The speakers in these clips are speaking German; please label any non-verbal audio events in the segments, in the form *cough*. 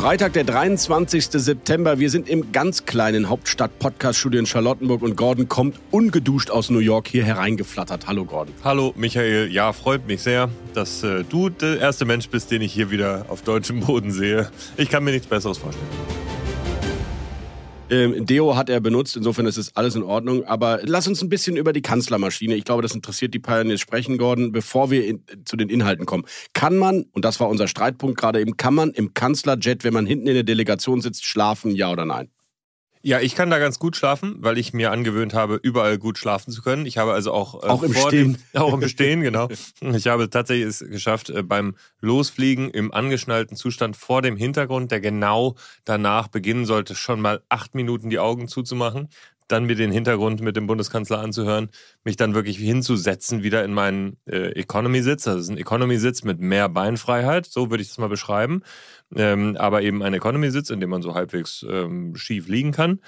Freitag, der 23. September. Wir sind im ganz kleinen Hauptstadt-Podcast-Studio in Charlottenburg und Gordon kommt ungeduscht aus New York hier hereingeflattert. Hallo Gordon. Hallo Michael. Ja, freut mich sehr, dass äh, du der erste Mensch bist, den ich hier wieder auf deutschem Boden sehe. Ich kann mir nichts Besseres vorstellen. Ähm, Deo hat er benutzt, insofern ist es alles in Ordnung. Aber lass uns ein bisschen über die Kanzlermaschine. Ich glaube, das interessiert die Pioneers sprechen, Gordon, bevor wir in, zu den Inhalten kommen. Kann man, und das war unser Streitpunkt gerade eben, kann man im Kanzlerjet, wenn man hinten in der Delegation sitzt, schlafen, ja oder nein? Ja, ich kann da ganz gut schlafen, weil ich mir angewöhnt habe, überall gut schlafen zu können. Ich habe also auch, äh, auch im Stehen, dem, auch im Bestehen, *laughs* genau. Ich habe tatsächlich es geschafft, äh, beim Losfliegen im angeschnallten Zustand vor dem Hintergrund, der genau danach beginnen sollte, schon mal acht Minuten die Augen zuzumachen dann mir den Hintergrund mit dem Bundeskanzler anzuhören, mich dann wirklich hinzusetzen wieder in meinen äh, Economy-Sitz. Also es ist ein Economy-Sitz mit mehr Beinfreiheit, so würde ich das mal beschreiben. Ähm, aber eben ein Economy-Sitz, in dem man so halbwegs ähm, schief liegen kann.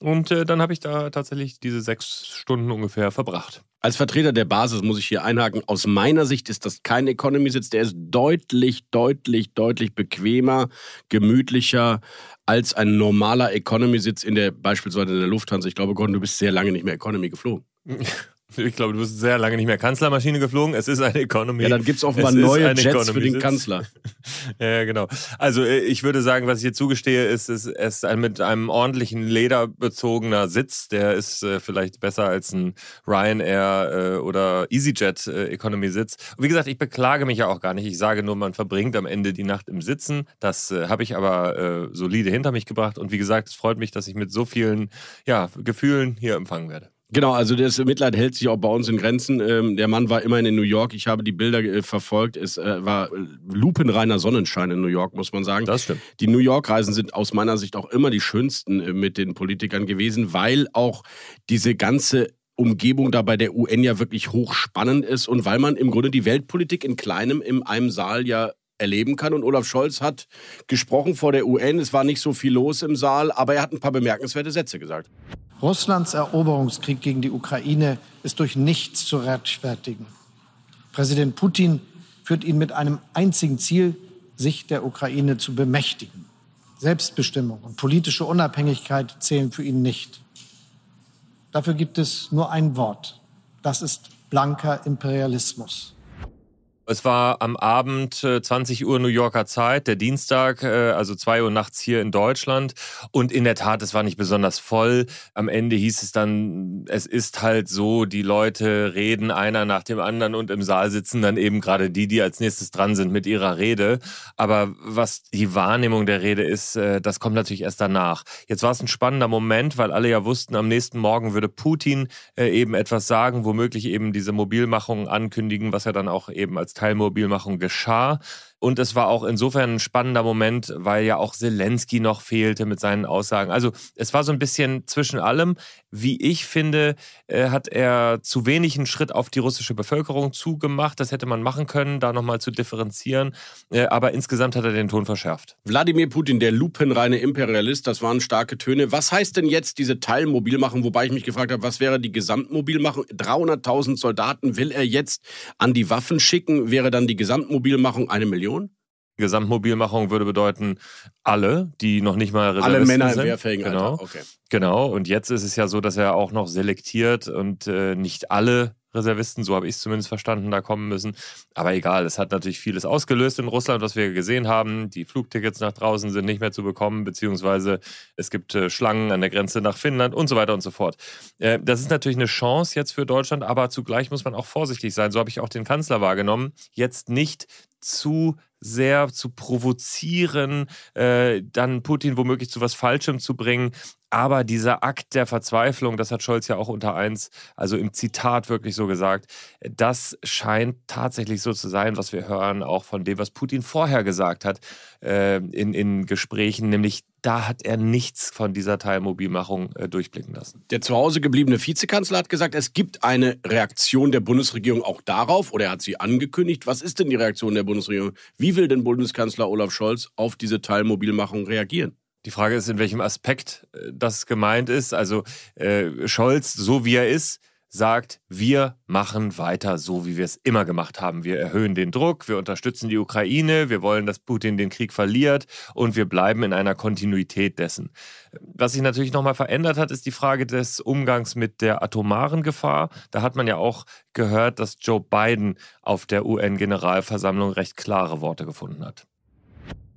Und äh, dann habe ich da tatsächlich diese sechs Stunden ungefähr verbracht. Als Vertreter der Basis muss ich hier einhaken. Aus meiner Sicht ist das kein Economy-Sitz. Der ist deutlich, deutlich, deutlich bequemer, gemütlicher als ein normaler Economy-Sitz in der beispielsweise in der Lufthansa. Ich glaube, Gordon, du bist sehr lange nicht mehr Economy geflogen. *laughs* Ich glaube, du bist sehr lange nicht mehr Kanzlermaschine geflogen. Es ist eine Economy. Ja, dann gibt es offenbar neue Jets für den Kanzler. *laughs* ja, genau. Also äh, ich würde sagen, was ich hier zugestehe, ist, es ist ein mit einem ordentlichen Leder bezogener Sitz. Der ist äh, vielleicht besser als ein Ryanair äh, oder EasyJet äh, Economy Sitz. Und wie gesagt, ich beklage mich ja auch gar nicht. Ich sage nur, man verbringt am Ende die Nacht im Sitzen. Das äh, habe ich aber äh, solide hinter mich gebracht. Und wie gesagt, es freut mich, dass ich mit so vielen ja, Gefühlen hier empfangen werde. Genau, also das Mitleid hält sich auch bei uns in Grenzen. Ähm, der Mann war immerhin in New York. Ich habe die Bilder äh, verfolgt. Es äh, war lupenreiner Sonnenschein in New York, muss man sagen. Das stimmt. Die New York-Reisen sind aus meiner Sicht auch immer die schönsten äh, mit den Politikern gewesen, weil auch diese ganze Umgebung da bei der UN ja wirklich hochspannend ist und weil man im Grunde die Weltpolitik in kleinem in einem Saal ja erleben kann. Und Olaf Scholz hat gesprochen vor der UN. Es war nicht so viel los im Saal, aber er hat ein paar bemerkenswerte Sätze gesagt. Russlands Eroberungskrieg gegen die Ukraine ist durch nichts zu rechtfertigen. Präsident Putin führt ihn mit einem einzigen Ziel, sich der Ukraine zu bemächtigen. Selbstbestimmung und politische Unabhängigkeit zählen für ihn nicht. Dafür gibt es nur ein Wort. Das ist blanker Imperialismus. Es war am Abend 20 äh, Uhr New Yorker Zeit, der Dienstag, äh, also 2 Uhr nachts hier in Deutschland. Und in der Tat, es war nicht besonders voll. Am Ende hieß es dann, es ist halt so, die Leute reden einer nach dem anderen und im Saal sitzen dann eben gerade die, die als nächstes dran sind mit ihrer Rede. Aber was die Wahrnehmung der Rede ist, äh, das kommt natürlich erst danach. Jetzt war es ein spannender Moment, weil alle ja wussten, am nächsten Morgen würde Putin eben etwas sagen, womöglich eben diese Mobilmachung ankündigen, was er dann auch eben als Teilmobilmachung geschah. Und es war auch insofern ein spannender Moment, weil ja auch Zelensky noch fehlte mit seinen Aussagen. Also es war so ein bisschen zwischen allem. Wie ich finde, äh, hat er zu wenig einen Schritt auf die russische Bevölkerung zugemacht. Das hätte man machen können, da nochmal zu differenzieren. Äh, aber insgesamt hat er den Ton verschärft. Wladimir Putin, der lupenreine Imperialist, das waren starke Töne. Was heißt denn jetzt diese Teilmobilmachung? Wobei ich mich gefragt habe, was wäre die Gesamtmobilmachung? 300.000 Soldaten will er jetzt an die Waffen schicken. Wäre dann die Gesamtmobilmachung eine Million? Gesamtmobilmachung würde bedeuten, alle, die noch nicht mal Reservisten Alle Männer sind. im wehrfähigen genau. Alter. Okay. Genau. Und jetzt ist es ja so, dass er auch noch selektiert und äh, nicht alle Reservisten, so habe ich es zumindest verstanden, da kommen müssen. Aber egal, es hat natürlich vieles ausgelöst in Russland, was wir gesehen haben. Die Flugtickets nach draußen sind nicht mehr zu bekommen, beziehungsweise es gibt äh, Schlangen an der Grenze nach Finnland und so weiter und so fort. Äh, das ist natürlich eine Chance jetzt für Deutschland, aber zugleich muss man auch vorsichtig sein. So habe ich auch den Kanzler wahrgenommen. Jetzt nicht zu sehr zu provozieren, äh, dann Putin womöglich zu was Falschem zu bringen. Aber dieser Akt der Verzweiflung, das hat Scholz ja auch unter eins, also im Zitat wirklich so gesagt, das scheint tatsächlich so zu sein, was wir hören, auch von dem, was Putin vorher gesagt hat äh, in, in Gesprächen, nämlich da hat er nichts von dieser Teilmobilmachung äh, durchblicken lassen. Der zu Hause gebliebene Vizekanzler hat gesagt, es gibt eine Reaktion der Bundesregierung auch darauf oder er hat sie angekündigt. Was ist denn die Reaktion der Bundesregierung? Wie will denn Bundeskanzler Olaf Scholz auf diese Teilmobilmachung reagieren? Die Frage ist, in welchem Aspekt äh, das gemeint ist. Also äh, Scholz, so wie er ist, sagt, wir machen weiter so, wie wir es immer gemacht haben. Wir erhöhen den Druck, wir unterstützen die Ukraine, wir wollen, dass Putin den Krieg verliert und wir bleiben in einer Kontinuität dessen. Was sich natürlich nochmal verändert hat, ist die Frage des Umgangs mit der atomaren Gefahr. Da hat man ja auch gehört, dass Joe Biden auf der UN-Generalversammlung recht klare Worte gefunden hat.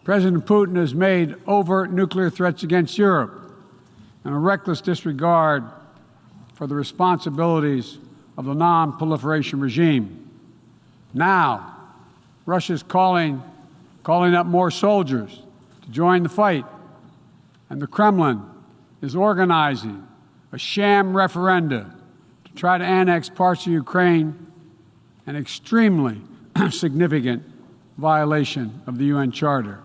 President Putin has made overt nuclear threats against Europe and a reckless disregard for the responsibilities of the non proliferation regime. Now, Russia is calling, calling up more soldiers to join the fight, and the Kremlin is organizing a sham referenda to try to annex parts of Ukraine, an extremely *clears throat* significant violation of the UN Charter.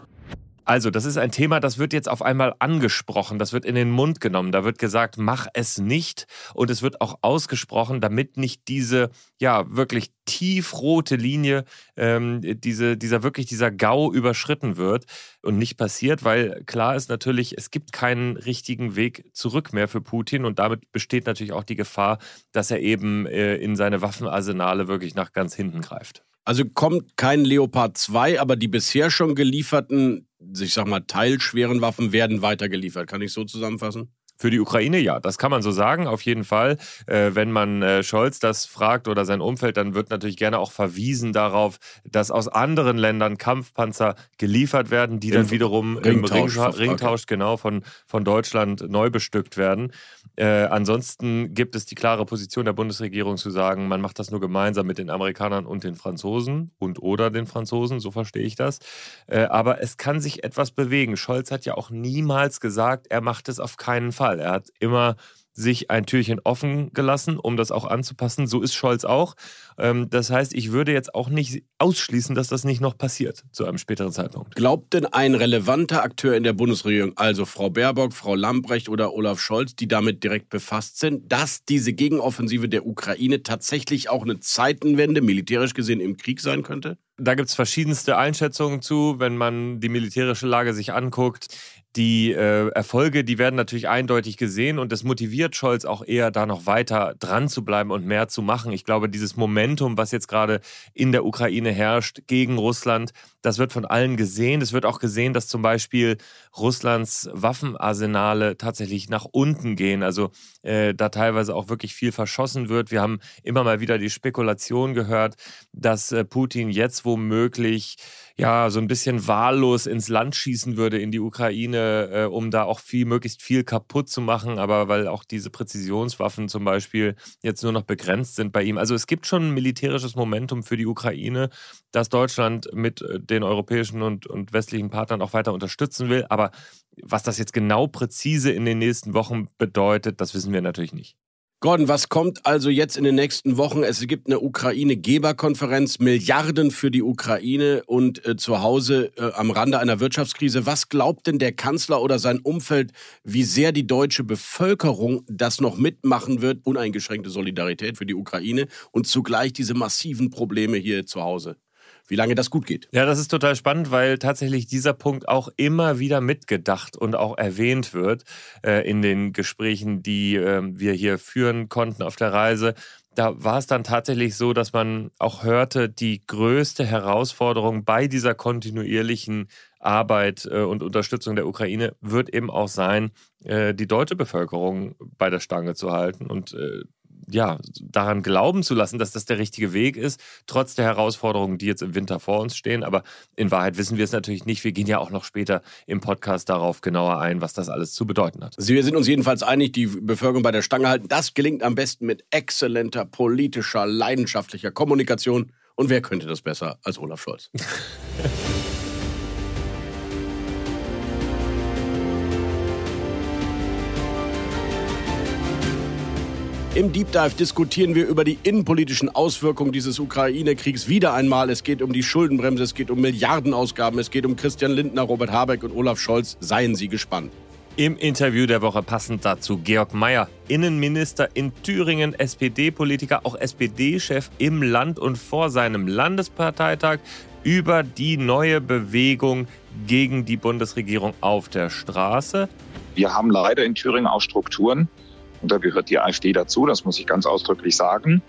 Also, das ist ein Thema, das wird jetzt auf einmal angesprochen, das wird in den Mund genommen, da wird gesagt, mach es nicht. Und es wird auch ausgesprochen, damit nicht diese, ja, wirklich tiefrote Linie, ähm, diese, dieser wirklich dieser GAU überschritten wird und nicht passiert, weil klar ist natürlich, es gibt keinen richtigen Weg zurück mehr für Putin. Und damit besteht natürlich auch die Gefahr, dass er eben äh, in seine Waffenarsenale wirklich nach ganz hinten greift. Also kommt kein Leopard 2, aber die bisher schon gelieferten, ich sag mal, teilschweren Waffen werden weitergeliefert. Kann ich so zusammenfassen? Für die Ukraine ja, das kann man so sagen, auf jeden Fall. Äh, wenn man äh, Scholz das fragt oder sein Umfeld, dann wird natürlich gerne auch verwiesen darauf, dass aus anderen Ländern Kampfpanzer geliefert werden, die Ring, dann wiederum Ringtausch, im Ring, Ringtausch genau von, von Deutschland neu bestückt werden. Äh, ansonsten gibt es die klare Position der Bundesregierung zu sagen, man macht das nur gemeinsam mit den Amerikanern und den Franzosen und oder den Franzosen, so verstehe ich das. Äh, aber es kann sich etwas bewegen. Scholz hat ja auch niemals gesagt, er macht es auf keinen Fall. Er hat immer sich ein Türchen offen gelassen, um das auch anzupassen. So ist Scholz auch. Ähm, das heißt, ich würde jetzt auch nicht ausschließen, dass das nicht noch passiert zu einem späteren Zeitpunkt. Glaubt denn ein relevanter Akteur in der Bundesregierung, also Frau Baerbock, Frau Lambrecht oder Olaf Scholz, die damit direkt befasst sind, dass diese Gegenoffensive der Ukraine tatsächlich auch eine Zeitenwende, militärisch gesehen, im Krieg sein könnte? Da gibt es verschiedenste Einschätzungen zu, wenn man die militärische Lage sich anguckt die äh, Erfolge, die werden natürlich eindeutig gesehen und das motiviert Scholz auch eher, da noch weiter dran zu bleiben und mehr zu machen. Ich glaube, dieses Momentum, was jetzt gerade in der Ukraine herrscht gegen Russland, das wird von allen gesehen. Es wird auch gesehen, dass zum Beispiel Russlands Waffenarsenale tatsächlich nach unten gehen. Also äh, da teilweise auch wirklich viel verschossen wird. Wir haben immer mal wieder die Spekulation gehört, dass äh, Putin jetzt womöglich ja, so ein bisschen wahllos ins Land schießen würde in die Ukraine, äh, um da auch viel, möglichst viel kaputt zu machen, aber weil auch diese Präzisionswaffen zum Beispiel jetzt nur noch begrenzt sind bei ihm. Also es gibt schon ein militärisches Momentum für die Ukraine, das Deutschland mit äh, den europäischen und, und westlichen Partnern auch weiter unterstützen will. Aber was das jetzt genau präzise in den nächsten Wochen bedeutet, das wissen wir natürlich nicht. Gordon, was kommt also jetzt in den nächsten Wochen? Es gibt eine Ukraine-Geberkonferenz, Milliarden für die Ukraine und äh, zu Hause äh, am Rande einer Wirtschaftskrise. Was glaubt denn der Kanzler oder sein Umfeld, wie sehr die deutsche Bevölkerung das noch mitmachen wird? Uneingeschränkte Solidarität für die Ukraine und zugleich diese massiven Probleme hier zu Hause wie lange das gut geht. Ja, das ist total spannend, weil tatsächlich dieser Punkt auch immer wieder mitgedacht und auch erwähnt wird äh, in den Gesprächen, die äh, wir hier führen konnten auf der Reise. Da war es dann tatsächlich so, dass man auch hörte, die größte Herausforderung bei dieser kontinuierlichen Arbeit äh, und Unterstützung der Ukraine wird eben auch sein, äh, die deutsche Bevölkerung bei der Stange zu halten. Und äh, ja, daran glauben zu lassen, dass das der richtige Weg ist, trotz der Herausforderungen, die jetzt im Winter vor uns stehen. Aber in Wahrheit wissen wir es natürlich nicht. Wir gehen ja auch noch später im Podcast darauf genauer ein, was das alles zu bedeuten hat. Wir sind uns jedenfalls einig, die Bevölkerung bei der Stange halten. Das gelingt am besten mit exzellenter politischer, leidenschaftlicher Kommunikation. Und wer könnte das besser als Olaf Scholz? *laughs* Im Deep Dive diskutieren wir über die innenpolitischen Auswirkungen dieses Ukraine-Kriegs wieder einmal. Es geht um die Schuldenbremse, es geht um Milliardenausgaben, es geht um Christian Lindner, Robert Habeck und Olaf Scholz. Seien Sie gespannt. Im Interview der Woche passend dazu Georg Mayer, Innenminister in Thüringen, SPD-Politiker, auch SPD-Chef im Land und vor seinem Landesparteitag über die neue Bewegung gegen die Bundesregierung auf der Straße. Wir haben leider in Thüringen auch Strukturen, und da gehört die AfD dazu, das muss ich ganz ausdrücklich sagen,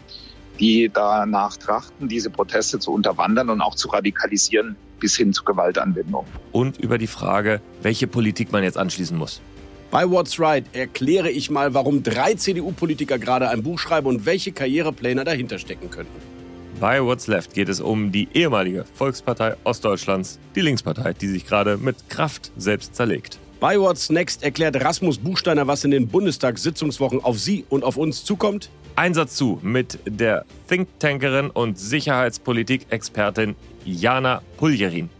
die danach trachten, diese Proteste zu unterwandern und auch zu radikalisieren bis hin zu Gewaltanwendung. Und über die Frage, welche Politik man jetzt anschließen muss. Bei What's Right erkläre ich mal, warum drei CDU-Politiker gerade ein Buch schreiben und welche Karrierepläne dahinter stecken könnten. Bei What's Left geht es um die ehemalige Volkspartei Ostdeutschlands, die Linkspartei, die sich gerade mit Kraft selbst zerlegt. Bei What's Next erklärt Rasmus Buchsteiner, was in den Bundestagssitzungswochen auf Sie und auf uns zukommt. Einsatz zu mit der Thinktankerin und Sicherheitspolitik-Expertin Jana Puljerin.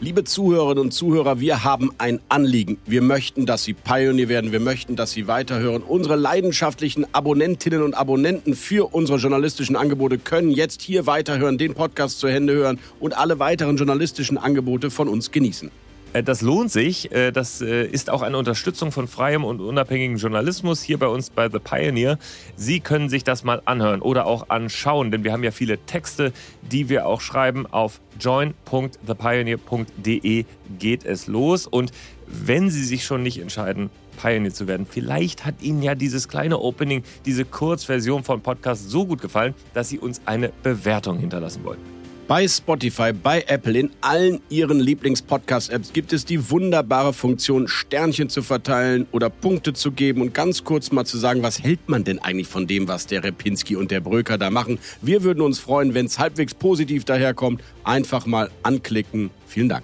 Liebe Zuhörerinnen und Zuhörer, wir haben ein Anliegen. Wir möchten, dass Sie Pionier werden. Wir möchten, dass Sie weiterhören. Unsere leidenschaftlichen Abonnentinnen und Abonnenten für unsere journalistischen Angebote können jetzt hier weiterhören, den Podcast zu Hände hören und alle weiteren journalistischen Angebote von uns genießen. Äh, das lohnt sich. Äh, das äh, ist auch eine Unterstützung von freiem und unabhängigen Journalismus hier bei uns bei The Pioneer. Sie können sich das mal anhören oder auch anschauen, denn wir haben ja viele Texte, die wir auch schreiben. Auf join.thepioneer.de geht es los. Und wenn Sie sich schon nicht entscheiden, Pioneer zu werden. Vielleicht hat Ihnen ja dieses kleine Opening, diese Kurzversion von Podcast so gut gefallen, dass Sie uns eine Bewertung hinterlassen wollen. Bei Spotify, bei Apple, in allen Ihren Lieblings-Podcast-Apps gibt es die wunderbare Funktion, Sternchen zu verteilen oder Punkte zu geben und ganz kurz mal zu sagen, was hält man denn eigentlich von dem, was der Repinski und der Bröker da machen. Wir würden uns freuen, wenn es halbwegs positiv daherkommt. Einfach mal anklicken. Vielen Dank.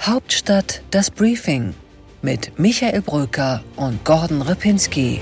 Hauptstadt das Briefing mit Michael Bröker und Gordon Repinski.